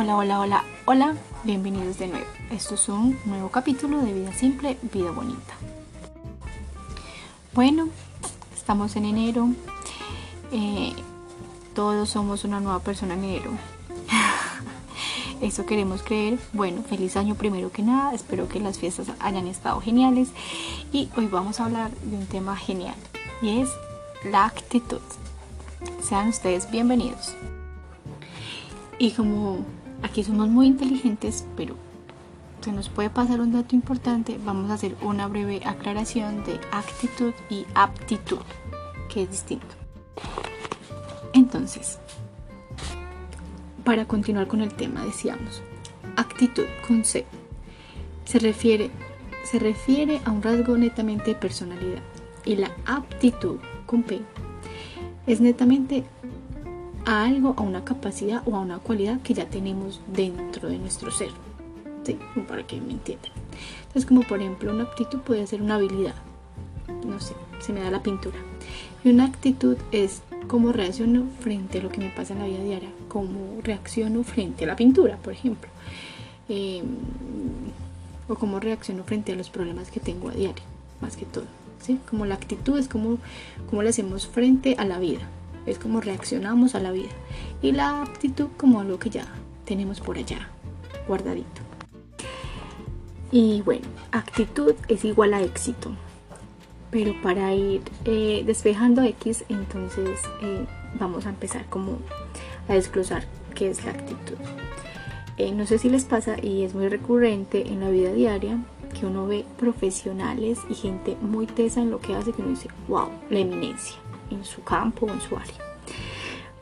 Hola, hola, hola, hola, bienvenidos de nuevo. Esto es un nuevo capítulo de Vida Simple, Vida Bonita. Bueno, estamos en enero. Eh, todos somos una nueva persona en enero. Eso queremos creer. Bueno, feliz año primero que nada. Espero que las fiestas hayan estado geniales. Y hoy vamos a hablar de un tema genial. Y es la actitud. Sean ustedes bienvenidos. Y como aquí somos muy inteligentes, pero se nos puede pasar un dato importante, vamos a hacer una breve aclaración de actitud y aptitud, que es distinto. Entonces, para continuar con el tema, decíamos, actitud con C se refiere, se refiere a un rasgo netamente de personalidad. Y la aptitud con P es netamente a algo, a una capacidad o a una cualidad que ya tenemos dentro de nuestro ser. ¿Sí? Para que me entiendan. Entonces, como por ejemplo, una aptitud puede ser una habilidad. No sé, se me da la pintura. Y una actitud es cómo reacciono frente a lo que me pasa en la vida diaria, cómo reacciono frente a la pintura, por ejemplo. Em, o cómo reacciono frente a los problemas que tengo a diario, más que todo. ¿sí? Como la actitud es como, cómo le hacemos frente a la vida es como reaccionamos a la vida. Y la aptitud como algo que ya tenemos por allá, guardadito. Y bueno, actitud es igual a éxito. Pero para ir eh, despejando X, entonces eh, vamos a empezar como a desglosar qué es la actitud. Eh, no sé si les pasa y es muy recurrente en la vida diaria que uno ve profesionales y gente muy tesa en lo que hace que uno dice, wow, la eminencia en su campo o en su área.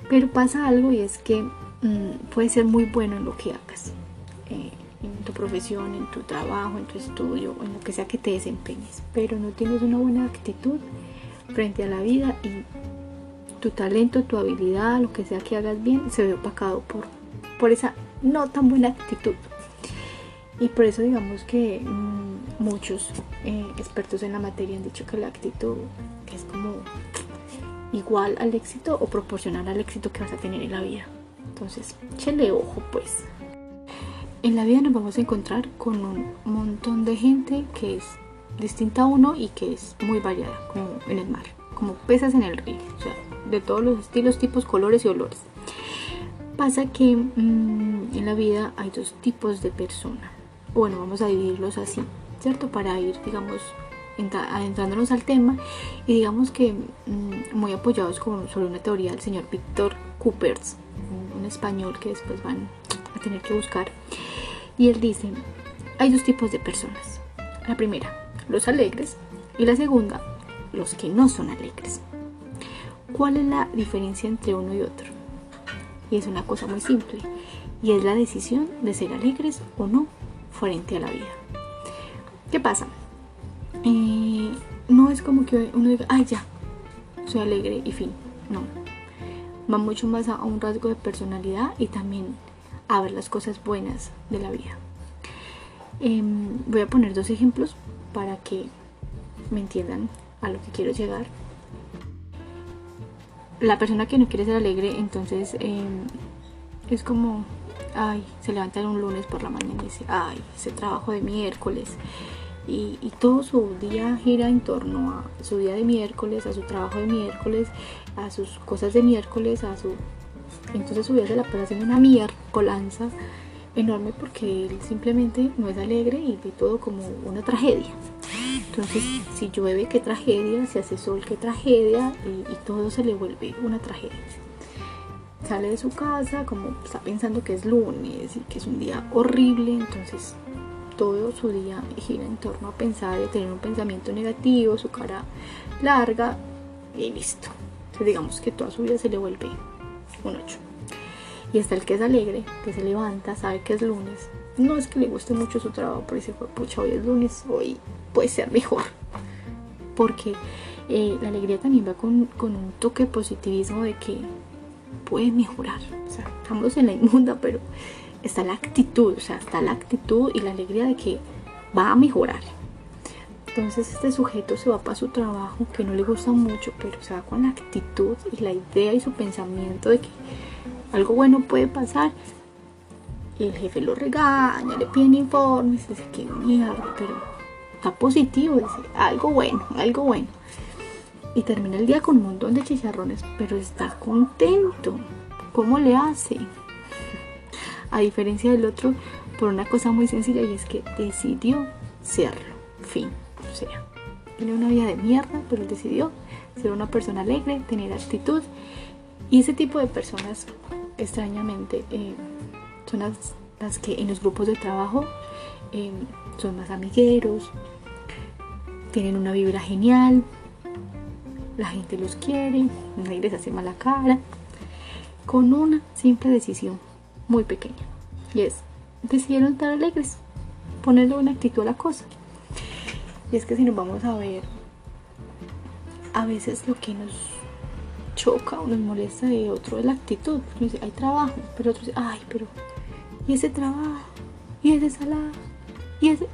Pero pasa algo y es que mm, puedes ser muy bueno en lo que hagas, eh, en tu profesión, en tu trabajo, en tu estudio, en lo que sea que te desempeñes, pero no tienes una buena actitud frente a la vida y tu talento, tu habilidad, lo que sea que hagas bien, se ve opacado por, por esa no tan buena actitud. Y por eso digamos que mm, muchos eh, expertos en la materia han dicho que la actitud es como igual al éxito o proporcional al éxito que vas a tener en la vida. Entonces, échale ojo pues. En la vida nos vamos a encontrar con un montón de gente que es distinta a uno y que es muy variada, como en el mar, como pesas en el río, o sea, de todos los estilos, tipos, colores y olores. Pasa que mm, en la vida hay dos tipos de personas. Bueno, vamos a dividirlos así, ¿cierto? Para ir, digamos, adentrándonos al tema y digamos que mm, muy apoyados con, sobre una teoría del señor Víctor Coopers, un, español que después van a tener que buscar. Y él dice, hay dos tipos de personas. La primera, los alegres y la segunda, los que no son alegres. ¿Cuál es la diferencia entre uno y otro? Y es una cosa muy simple, y es la decisión de ser alegres o no frente a la vida. ¿Qué pasa? No es como que uno diga, ay ya, soy alegre y fin. No. Va mucho más a un rasgo de personalidad y también a ver las cosas buenas de la vida. Em, voy a poner dos ejemplos para que me entiendan a lo que quiero llegar. La persona que no quiere ser alegre, entonces em, es como, ay, se levanta un lunes por la mañana y dice, ay, ese trabajo de miércoles y, todo su día gira en torno a su día de miércoles, a su trabajo de miércoles, a sus cosas de miércoles, a su... Entonces su vida se la pasa haciendo una miércolanza enorme porque él simplemente no es alegre y ve todo como una tragedia. Entonces, si llueve, qué tragedia, si hace sol, qué tragedia, y, y, todo se le vuelve una tragedia. Sale de su casa como está pensando que es lunes y que es un día horrible, entonces todo su día gira en torno a pensar y tener un pensamiento negativo, su cara larga y listo. Entonces digamos que toda su vida se le vuelve un 8. Y hasta el que es alegre, que se levanta, sabe que es lunes. No es que le guste mucho su trabajo, pero dice, pucha, hoy es lunes, hoy puede ser mejor. Porque eh, la alegría también va con, con un toque de positivismo de que puede mejorar. O sea, estamos en la inmunda, pero está la actitud, o sea, está la actitud y la alegría de que va a mejorar. Entonces este sujeto se va para su trabajo, que no le gusta mucho, pero se va con la actitud y la idea y su pensamiento de que algo bueno puede pasar el jefe lo regaña, le piden informes, dice que mierda, pero está positivo, dice, algo bueno, algo bueno. Y termina el día con un montón de chicharrones, pero está contento. ¿Cómo le hace? A diferencia del otro, por una cosa muy sencilla y es que decidió serlo. Fin. O sea, tiene una vida de mierda, pero decidió ser una persona alegre, tener actitud. Y ese tipo de personas, extrañamente, eh, son las, que en los grupos de trabajo eh, son más amigueros, tienen una vibra genial, la gente los quiere, nadie les hace mala cara, con una simple decisión muy pequeña. Y es, decidieron estar alegres, ponerle una actitud a la cosa. Y es que si nos vamos a ver, a veces lo que nos choca o nos molesta de otro es la actitud. dice, hay trabajo, pero otro dice, ay, pero, ¿y ese trabajo? ¿Y ese salario? ¿Y ese?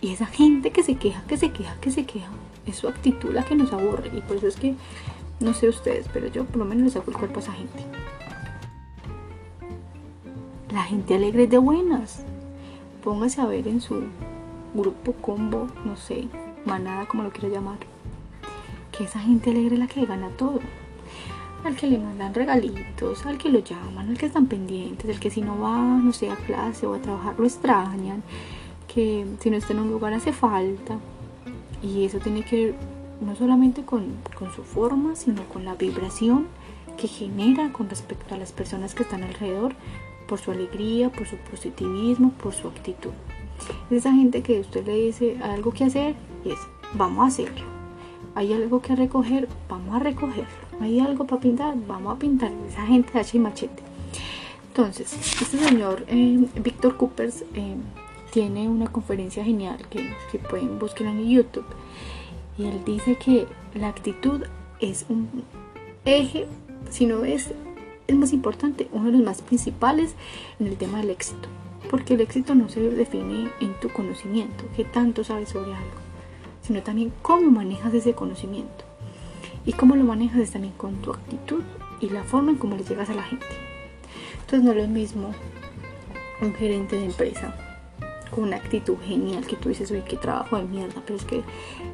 Y esa gente que se queja, que se queja, que se queja, es su actitud la que nos aburre. Y por eso es que, no sé ustedes, pero yo por lo menos le saco el cuerpo a esa gente. La gente alegre es de buenas. Póngase a ver en su grupo, combo, no sé, manada, como lo quiero llamar. Que esa gente alegre es la que gana todo. Al que le mandan regalitos, al que lo llaman, al que están pendientes, el que si no va, no sé, a clase o a trabajar lo extrañan que si no está en un lugar hace falta. Y eso tiene que ver no solamente con, con su forma, sino con la vibración que genera con respecto a las personas que están alrededor, por su alegría, por su positivismo, por su actitud. Es esa gente que usted le dice algo que hacer y es, vamos a hacerlo. Hay algo que recoger, vamos a recogerlo. Hay algo para pintar, vamos a pintar. Esa gente hacha y machete. Entonces, este señor eh, Víctor Coopers eh, tiene una conferencia genial que, que pueden buscar en YouTube. Y él dice que la actitud es un eje, si no es es más importante, uno de los más principales en el tema del éxito. Porque el éxito no se define en tu conocimiento, qué tanto sabes sobre algo, sino también cómo manejas ese conocimiento. Y cómo lo manejas es también con tu actitud y la forma en cómo le llegas a la gente. Entonces no es lo mismo un gerente de empresa con una actitud genial que tú dices, uy, qué trabajo de mierda, pero es que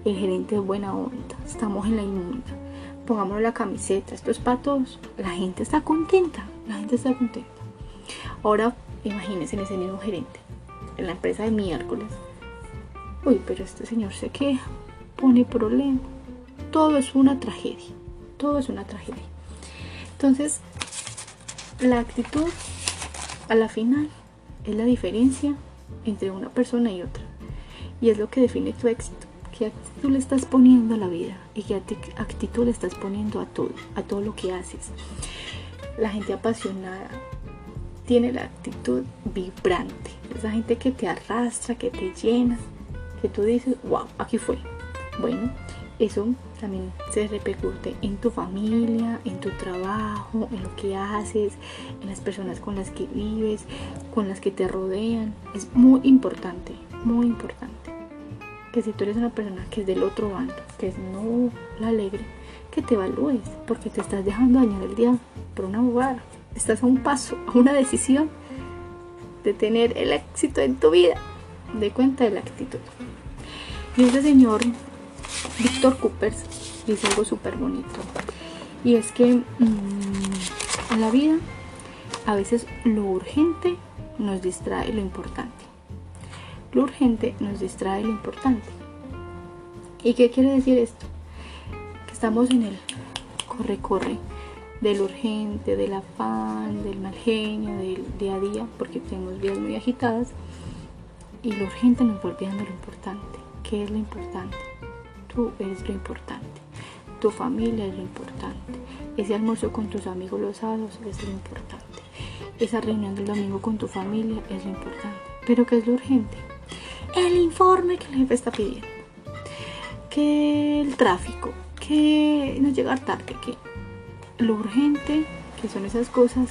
el gerente es buena onda, estamos en la inmunda, pongámonos la camiseta, estos patos, la gente está contenta, la gente está contenta. Ahora imagínense en ese mismo gerente, en la empresa de miércoles, uy, pero este señor se queja, pone problema, todo es una tragedia, todo es una tragedia. Entonces, la actitud a la final es la diferencia entre una persona y otra. Y es lo que define tu éxito. ¿Qué actitud le estás poniendo a la vida? ¿Y qué actitud le estás poniendo a todo, a todo lo que haces? La gente apasionada tiene la actitud vibrante. Esa gente que te arrastra, que te llena, que tú dices, wow, aquí fue. Bueno, eso también se repercute en tu familia, en tu trabajo, en lo que haces, en las personas con las que vives, con las que te rodean. Es muy importante, muy importante. Que si tú eres una persona que es del otro bando, que es no la alegre, que te evalúes, porque te estás dejando dañar el día por una bobada. Estás a un paso, a una decisión de tener el éxito en tu vida. De cuenta de la actitud. Y ese señor Víctor Coopers dice algo súper bonito. Y es que mm, en la vida a veces lo urgente nos distrae lo importante. Lo urgente nos distrae lo importante. ¿Y qué quiere decir esto? Que estamos en el corre-corre del urgente, del afán, del mal genio, del día a día, porque tenemos vidas muy agitadas. Y lo urgente nos va olvidando lo importante. ¿Qué es lo importante? Tú eres lo importante. Tu familia es lo importante. Ese almuerzo con tus amigos los sábados es lo importante. Esa reunión del domingo con tu familia es lo importante. Pero ¿qué es lo urgente? El informe que el jefe está pidiendo. Que el tráfico. Que no llegar tarde. Que lo urgente, que son esas cosas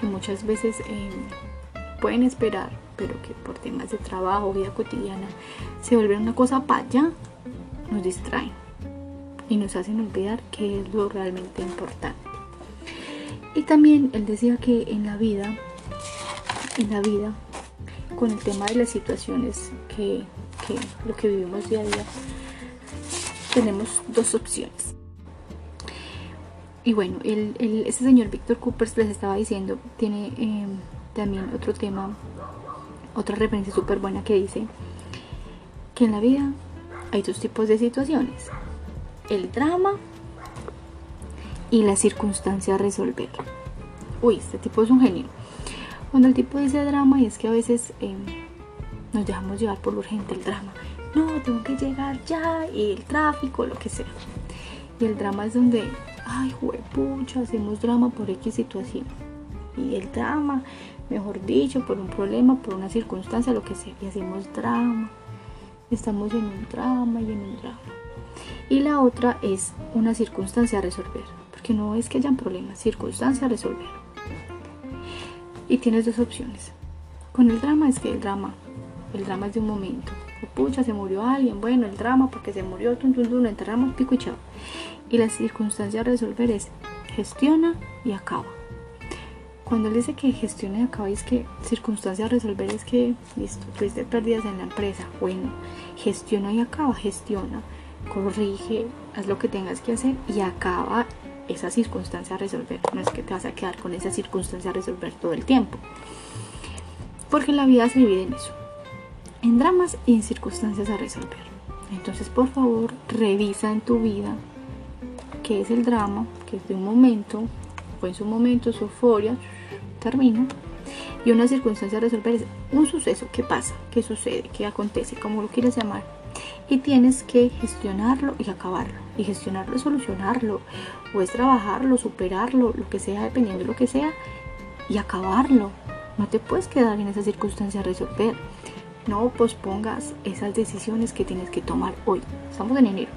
que muchas veces em, pueden esperar, pero que por temas de trabajo, vida cotidiana, se vuelven una cosa para allá nos distraen y nos hacen olvidar qué es lo realmente importante. Y también él decía que en la vida en la vida con el tema de las situaciones lo que vivimos día a día, tenemos dos opciones. Y bueno, el, el, ese señor Víctor Coopers les estaba diciendo, tiene eh, también otro tema, otra referencia súper buena que dice que en la vida hay dos tipos de situaciones. El drama y la circunstancia a resolver. Uy, este tipo es un genio. Cuando el tipo dice drama y es que a veces eh, nos dejamos llevar por lo urgente el drama. No, tengo que llegar ya y el tráfico, lo que sea. Y el drama es donde, ay, pucha, hacemos drama por X situación. Y el drama, mejor dicho, por un problema, por una circunstancia, lo que sea. Y hacemos drama. Estamos en un drama y en un drama. Y la otra es una circunstancia a resolver. Porque no es que hayan problemas, circunstancia a resolver. Y tienes dos opciones. Con el drama es que el drama, el drama es de un momento. pucha, se murió alguien. Bueno, el drama porque se murió, lo enterramos, pico y chao. Y la circunstancia a resolver es gestiona y acaba. Cuando él dice que gestiona y acaba, es que circunstancia a resolver es que, listo, tuviste pérdidas en la empresa. Bueno, gestiona y acaba, gestiona, corrige, haz lo que tengas que hacer y acaba esa circunstancia a resolver. No es que te vas a quedar con esa circunstancia a resolver todo el tiempo. Porque la vida se divide en eso. En dramas y en circunstancias a resolver. Entonces, por favor, revisa en tu vida qué es el drama, que es de un momento, fue en su momento, su euforia, termina. Y una circunstancia a resolver es un suceso, qué pasa, qué sucede, qué acontece, como lo quieras llamar. Y tienes que gestionarlo y acabarlo. Y gestionarlo es solucionarlo, o es trabajarlo, superarlo, lo que sea, dependiendo de lo que sea, y acabarlo. No te puedes quedar en esa circunstancia a resolver. No pospongas esas decisiones que tienes que tomar hoy. Estamos en enero.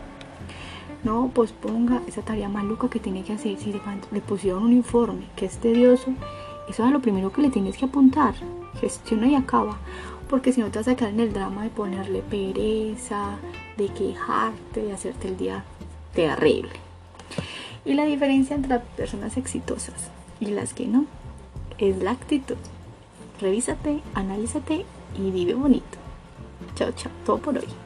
No posponga esa tarea maluca que tiene que hacer. Si le, pusieron un informe que es tedioso, eso es lo primero que le tienes que apuntar. Gestiona y acaba. Porque si no te vas a quedar en el drama de ponerle pereza, de quejarte, de hacerte el día terrible. Y la diferencia entre personas exitosas y las que no es la actitud. Revísate, analízate y vive bonito. Chao, chao. Todo por hoy.